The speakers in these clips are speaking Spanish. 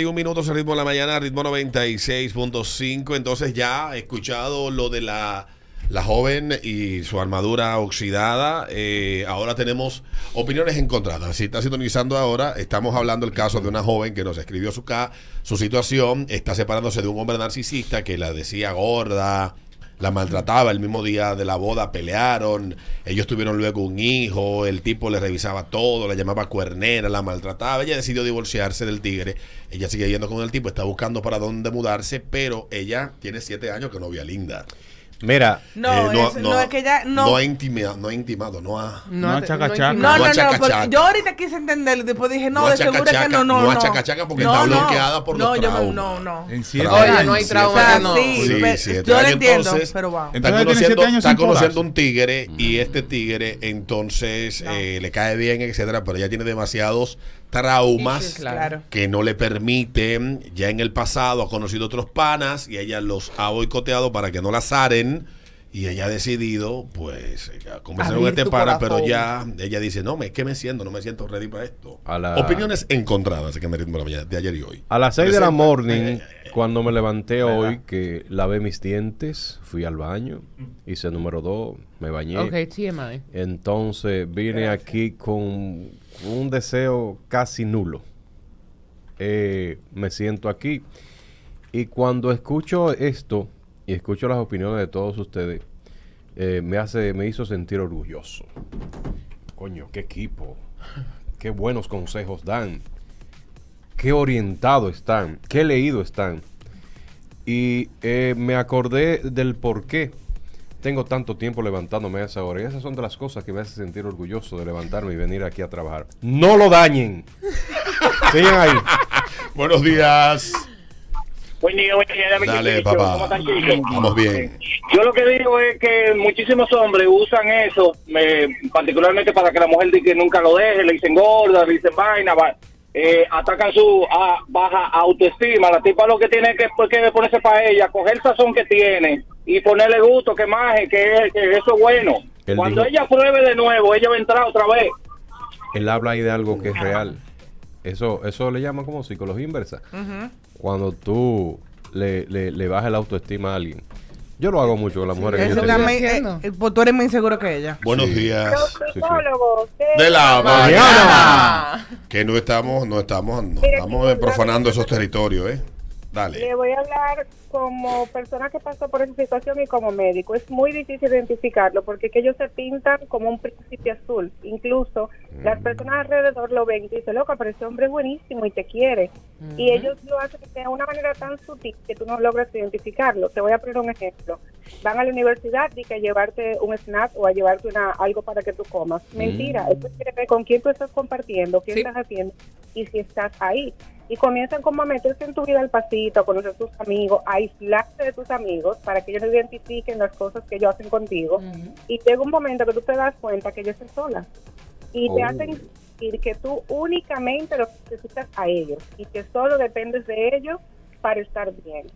Un minuto al ritmo de la mañana, ritmo 96.5. Entonces ya escuchado lo de la, la joven y su armadura oxidada. Eh, ahora tenemos opiniones encontradas. Si está sintonizando ahora, estamos hablando del caso de una joven que nos escribió su, ca su situación. Está separándose de un hombre narcisista que la decía gorda, la maltrataba el mismo día de la boda, pelearon, ellos tuvieron luego un hijo, el tipo le revisaba todo, la llamaba cuernera, la maltrataba, ella decidió divorciarse del tigre, ella sigue yendo con el tipo, está buscando para dónde mudarse, pero ella tiene siete años que novia linda. Mira, No, Eh, es, no, es que ya no. no ha intimado, no ha intimado, no ha... No chacachaca. No, no, No no, yo ahorita quise entenderlo y después dije, no, No de seguro que no, no, no no. chacachaca porque está bloqueada por no, los yo traumas. No, no. en siete Trauma. años. Oiga, no hay O trauma no. sí, Sí, yo lo entiendo, entonces, pero wow. Está Entonces tiene conociendo, años está conociendo un tigre y este tigre entonces eh, le cae bien, etcétera, pero ella tiene demasiados traumas Claro. que no le permiten, ya en el pasado ha conocido otros panas y ella los ha boicoteado para que no la zaren y ella ha decidido pues eh, conversar con este tu pana, pero ya ella dice, no, me, es que me siento, no me siento ready para esto. A la- Opiniones encontradas que me ritmo de la mañana, de ayer y hoy. A las 6 de la morning, cuando me levanté hoy, que lavé mis dientes, fui al baño, hice número 2, me bañé. Ok, TMI. Entonces vine aquí con un deseo casi nulo. Eh, me siento aquí y cuando escucho esto y escucho las opiniones de todos ustedes, eh, me hace, me hizo sentir orgulloso. Coño, qué equipo, qué buenos consejos dan, qué orientado están, qué leído están. Y eh, me acordé del por qué tengo tanto tiempo levantándome a esa hora. Y esas son de las cosas que me hacen sentir orgulloso de levantarme y venir aquí a trabajar. ¡No lo dañen! Sigan ahí. Buenos días. Buen día, buen día, dame Dale, papá. Vamos bien. Yo lo que digo es que muchísimos hombres usan eso, eh, particularmente para que la mujer diga que nunca lo deje, le dicen gorda, le dicen vaina, va- eh, atacan su ah, baja autoestima. La tipa lo que tiene que, pues, que ponerse para ella, coger el sazón que tiene y ponerle gusto, que maje, que, que eso es bueno. Él Cuando dijo- ella pruebe de nuevo, ella va a entrar otra vez. Él habla ahí de algo que es real. Eso, eso le llaman como psicología inversa. Cuando tú le, le, le bajas la autoestima a alguien. Yo lo hago mucho con las mujeres que yo Eso tengo. también, eh, eh, pues tú eres más inseguro que ella. Buenos Sí. días. Los sí. De la Mañana. mañana. Que no estamos, no estamos, no estamos profanando esos territorios, ¿eh? Le Dale. voy a hablar como persona que pasó por esa situación y como médico. Es muy difícil identificarlo porque que ellos se pintan como un príncipe azul. Incluso las personas alrededor lo ven y dicen, loca, pero ese hombre es buenísimo y te quiere. Y ellos lo hacen de una manera tan sutil que tú no logras identificarlo. Te voy a poner un ejemplo. Van a la universidad y que a llevarte un snack o a llevarte una, algo para que tú comas. Mentira. Eso tiene que ver con quién tú estás compartiendo, qué Sí. estás haciendo y si estás ahí y comienzan como a meterse en tu vida al pasito, a conocer tus amigos, a aislarte de tus amigos para que ellos no identifiquen las cosas que ellos hacen contigo. Y llega un momento que tú te das cuenta que ellos están solas y te Oh. hacen sentir que tú únicamente los necesitas a ellos y que solo dependes de ellos para estar bien.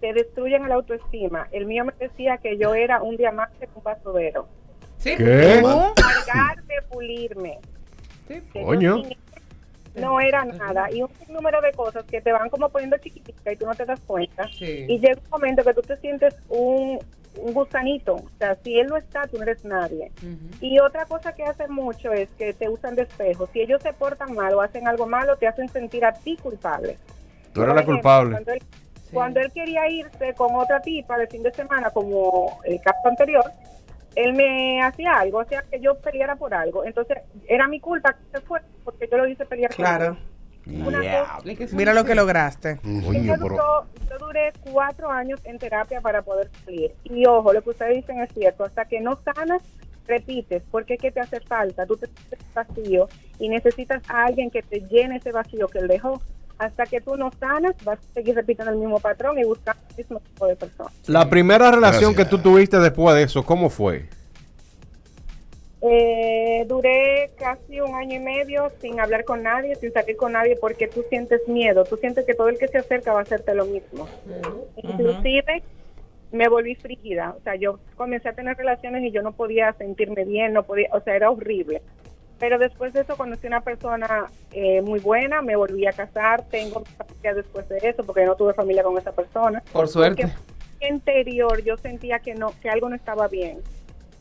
Te destruyen la autoestima. El mío me decía que yo era un diamante con basurero. Sí. ¿Qué? Cargar de pulirme. Sí. que yo Coño. No era nada. Y un número de cosas que te van como poniendo chiquitica y tú no te das cuenta. Sí. Y llega un momento que tú te sientes un, un gusanito. O sea, si él no está, tú no eres nadie. Y otra cosa que hacen mucho es que te usan de espejo. Si ellos se portan mal o hacen algo malo, te hacen sentir a ti culpable. Tú eres la ejemplo, culpable. Cuando él, cuando él quería irse con otra tipa de fin de semana, como el caso anterior, él me hacía algo, o sea, que yo peleara por algo. Entonces, era mi culpa que se fue, porque yo lo hice pelear por Claro. Una cosa- que son Mira lo que lograste. Coño, duró- yo duré cuatro años en terapia para poder salir. Y ojo, lo que ustedes dicen es cierto. Hasta que no sanas, repites. Porque es que te hace falta. Tú te sientes vacío y necesitas a alguien que te llene ese vacío que él dejó. Hasta que tú no sanas, vas a seguir repitiendo el mismo patrón y buscando el mismo tipo de persona. La primera relación Gracias. que tú tuviste después de eso, ¿cómo fue? Eh, duré casi un año y medio sin hablar con nadie, sin salir con nadie, porque tú sientes miedo, tú sientes que todo el que se acerca va a hacerte lo mismo. Inclusive me volví frígida, o sea, yo comencé a tener relaciones y yo no podía sentirme bien, no podía, o sea, era horrible. Pero después de eso conocí una persona eh, muy buena, me volví a casar, tengo familia después de eso porque no tuve familia con esa persona. Por suerte. Porque interior yo sentía que no que algo no estaba bien.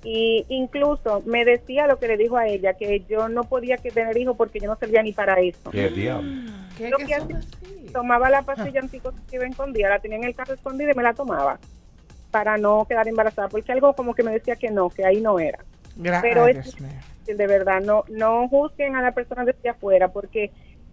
Y incluso me decía lo que le dijo a ella, que yo no podía que tener hijos porque yo no servía ni para eso. ¿Qué diablo? ¿Qué, Lo que así? Tomaba la pastilla anticonceptiva escondida, la tenía en el carro escondida y me la tomaba para no quedar embarazada, porque algo como que me decía que no, que ahí no era. Gra- Pero es- De verdad, no no juzguen a la persona desde afuera, porque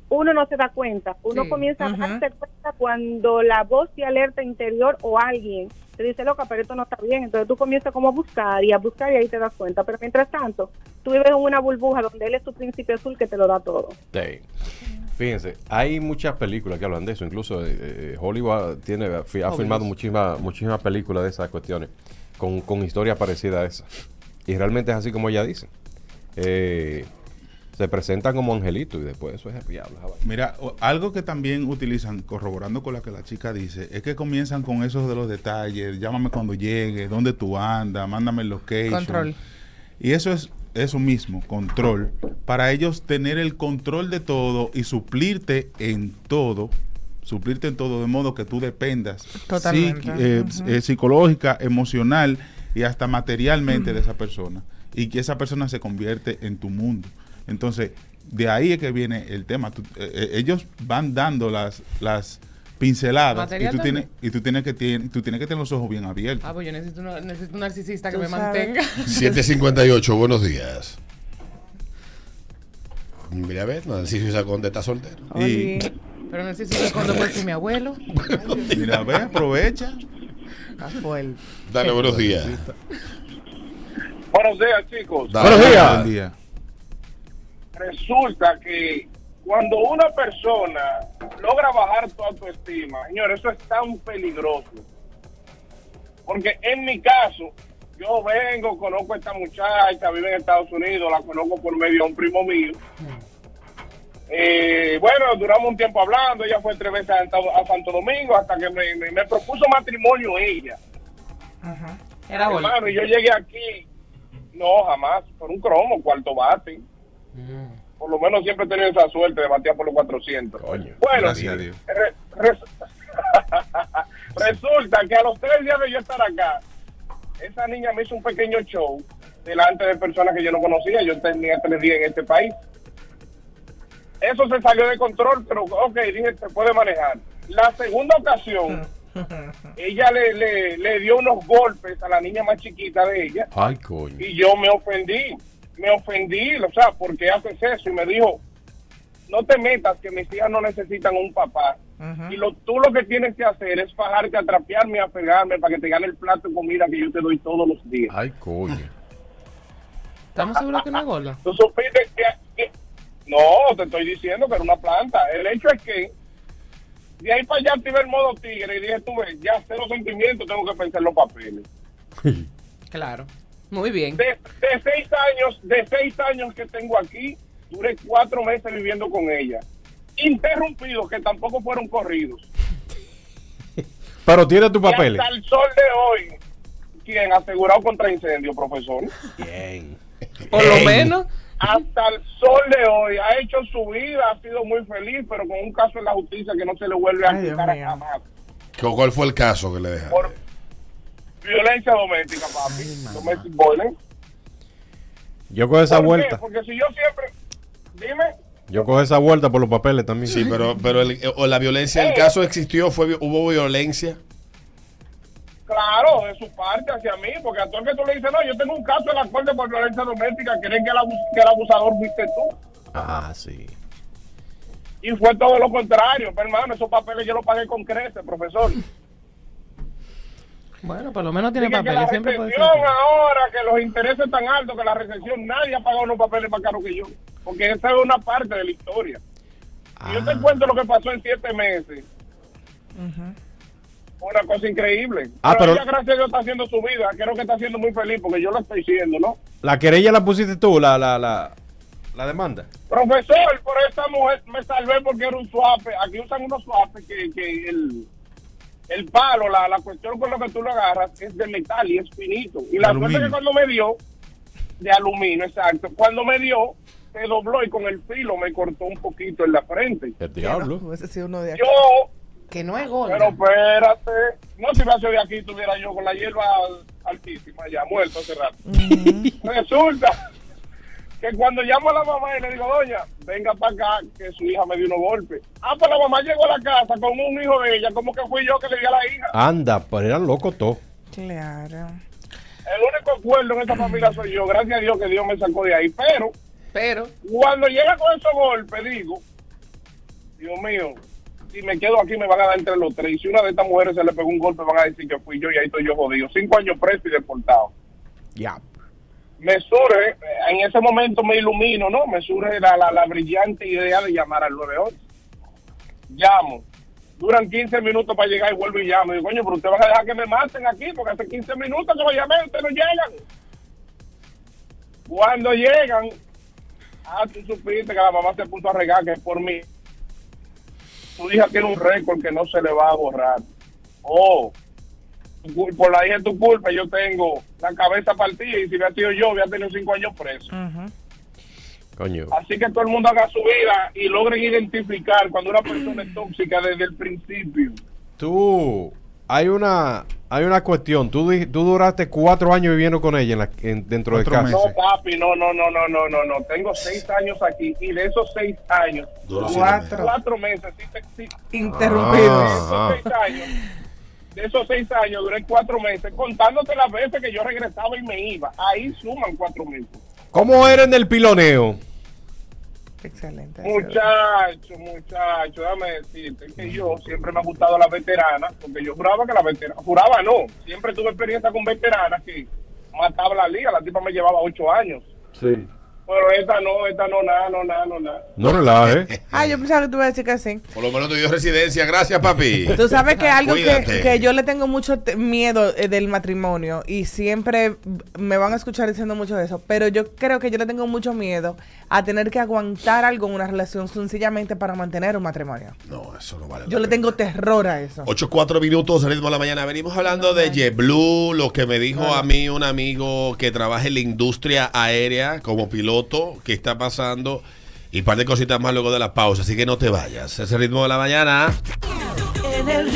uno no se da cuenta, uno Sí. comienza a darse cuenta cuando la voz de alerta interior o alguien te dice, loca, pero esto no está bien, entonces tú comienzas como a buscar y a buscar y ahí te das cuenta, pero mientras tanto, tú vives en una burbuja donde él es tu príncipe azul que te lo da todo. Sí. Fíjense, hay muchas películas que hablan de eso. Incluso eh, eh, Hollywood tiene, ha filmado muchísimas muchísimas películas de esas cuestiones con, con historias parecidas a esa. Y realmente es así como ella dice. Eh, se presentan como angelitos y después eso es el diablo. Mira, algo que también utilizan, corroborando con lo que la chica dice, es que comienzan con esos de los detalles, llámame cuando llegue, dónde tú andas, mándame el location. Control. Y eso es eso mismo, control, para ellos tener el control de todo y suplirte en todo, suplirte en todo de modo que tú dependas Totalmente. psiqui- eh, eh, psicológica, emocional y hasta materialmente de esa persona y que esa persona se convierte en tu mundo. Entonces, de ahí es que viene el tema. Tú- eh, eh, ellos van dando las, las pinceladas y ¿Material tú, tienes, y tú tienes que tien- tú tienes que tener los ojos bien abiertos. Ah, pues yo necesito, una- necesito un narcisista que me sabes. mantenga. 758, buenos días. Mira, a ver, Narciso Saconde está soltero. Y Pero necesito cuando puede ser mi abuelo. mira, ve, aprovecha. está fuerte. Dale, buenos días. Buenos días, chicos. Dale. Buenos días. Buen día. Resulta que cuando una persona logra bajar tu autoestima, señor, eso es tan peligroso. Porque en mi caso, yo vengo, conozco a esta muchacha, vive en Estados Unidos, la conozco por medio de un primo mío. Eh, bueno, duramos un tiempo hablando, ella fue tres veces a, a Santo Domingo hasta que me, me- me propuso matrimonio ella. Ajá. Era bola. Hermano, y yo llegué aquí, no, jamás, por un cromo, cuarto bate. Por lo menos siempre he tenido esa suerte de batear por los 400. Coño, bueno, gracias a Dios. re- res- resulta que a los tres días de yo estar acá, esa niña me hizo un pequeño show delante de personas que yo no conocía. Yo tenía tres días en este país. Eso se salió de control, pero ok, dije, se puede manejar. La segunda ocasión, ella le, le, le dio unos golpes a la niña más chiquita de ella Ay, coño. y yo me ofendí, me ofendí, o sea, ¿por qué haces eso? Y me dijo, no te metas, que mis hijas no necesitan un papá. Y lo, tú lo que tienes que hacer es fajarte, atrapearme, apegarme para que te gane el plato de comida que yo te doy todos los días. Ay, coño. ¿Estamos seguros que no es gorda? Tú supiste que, que- No, te estoy diciendo que era una planta. El hecho es que de ahí para allá activé el modo tigre y dije, tú ves, ya cero sentimientos, tengo que pensar en los papeles. Claro. Muy bien. de, de seis años, de seis años que tengo aquí, duré cuatro meses viviendo con ella. Interrumpidos, que tampoco fueron corridos. Pero tiene tu Y papel. hasta el sol de hoy, quien asegurado contra incendio, profesor, Bien. Por lo menos. Hasta el sol de hoy ha hecho su vida, ha sido muy feliz, pero con un caso en la justicia que no se le vuelve a Ay, quitar jamás. ¿Cuál fue el caso que le dejaron? Por violencia doméstica, papi. Domestic violence. Yo cojo esa ¿Por qué? vuelta. Porque si yo siempre, dime, Yo cojo esa vuelta por los papeles también. Sí, pero, pero el- o la violencia, el caso existió, fue hubo violencia. Claro, de su parte hacia mí, porque a todo el que tú le dices, no, yo tengo un caso en la corte por violencia doméstica, creen que el, abus- que el abusador fuiste tú. Ah, sí. Y fue todo lo contrario, pero hermano, esos papeles yo los pagué con creces, profesor. Bueno, por lo menos tiene que la papeles. Siempre puede ser. ahora, que los intereses tan altos, que la recesión, nadie ha pagado unos papeles más caros que yo. Porque esa es una parte de la historia. Y yo te Ah. cuento lo que pasó en siete meses. Ujú. Una cosa increíble. Ah, pero, pero- ella, gracias a Dios, está haciendo su vida. Creo que está siendo muy feliz porque yo lo estoy siendo, ¿no? La querella la pusiste tú, la, la, la, la demanda. Profesor, por esta mujer me salvé porque era un suape. Aquí usan unos suapes que, que el, el palo, la, la cuestión con lo que tú lo agarras es de metal y es finito. Y la De suerte aluminio. que cuando me dio, de aluminio, exacto, cuando me dio, se dobló y con el filo me cortó un poquito en la frente. El diablo. No, hubiese sido uno de aquí. Yo, Que no es pero gorda. espérate, no si me hace de aquí tuviera yo con la hierba altísima ya, muerto hace rato. Resulta que cuando llamo a la mamá y le digo, doña, venga para acá, que su hija me dio unos golpes. Ah, pues la mamá llegó a la casa con un hijo de ella, como que fui yo que le di a la hija. Anda, pero eran locos todos. Claro. El único acuerdo en esta familia soy yo, gracias a Dios que Dios me sacó de ahí. Pero Pero, cuando llega con esos golpes, digo, Dios mío, si me quedo aquí me van a dar entre los tres. Y si una de estas mujeres se le pegó un golpe, van a decir que fui yo y ahí estoy yo jodido. Cinco años preso y deportado. Ya. me surge, en ese momento me ilumino, ¿no? Me surge la, la, la brillante idea de llamar al 911. Llamo. Duran 15 minutos para llegar y vuelvo y llamo. Y digo, coño, pero usted va a dejar que me maten aquí porque hace 15 minutos que lo llamé, ustedes no llegan. Cuando llegan, ah, tú supiste que la mamá se puso a regar que es por mí. Tu hija tiene un récord que no se le va a borrar. Oh, por la hija de tu culpa, yo tengo la cabeza partida y si hubiera sido yo, hubiera tenido cinco años preso. Coño. Así que todo el mundo haga su vida y logren identificar cuando una persona es tóxica desde el principio. Tú, hay una, hay una cuestión. Tú, tú duraste cuatro años viviendo con ella en la- en- dentro de casa. No, papi, no, no, no, no, no, no, no. Tengo seis años aquí y de esos seis años, Cuatro. meses. cuatro meses, sí. Ah. de esos seis años, de esos seis años duré cuatro meses, contándote las veces que yo regresaba y me iba. Ahí suman cuatro meses. ¿Cómo eres en el piloneo? Excelente. Muchacho, muchacho, déjame decirte que yo siempre me ha gustado las veteranas, porque yo juraba que las veteranas, juraba no, siempre tuve experiencia con veteranas que mataba la liga, la tipa me llevaba ocho años, Sí. Pero esta no, esta no, nada, no, nada, no, nada. No relajes. Ah, yo pensaba que tú ibas a decir que sí. Por lo menos te dio residencia. Gracias, papi. Tú sabes que algo que, que yo le tengo mucho miedo eh, del matrimonio y siempre me van a escuchar diciendo mucho de eso, pero yo creo que yo le tengo mucho miedo a tener que aguantar algo en una relación sencillamente para mantener un matrimonio. No, eso no vale. Yo le pena. tengo terror a eso. 8, 4 minutos, ritmo de la mañana. Venimos hablando de JetBlue, lo que me dijo a mí un amigo que trabaja en la industria aérea como piloto, que está pasando, y un par de cositas más luego de la pausa. Así que no te vayas. Ese ritmo de la mañana. El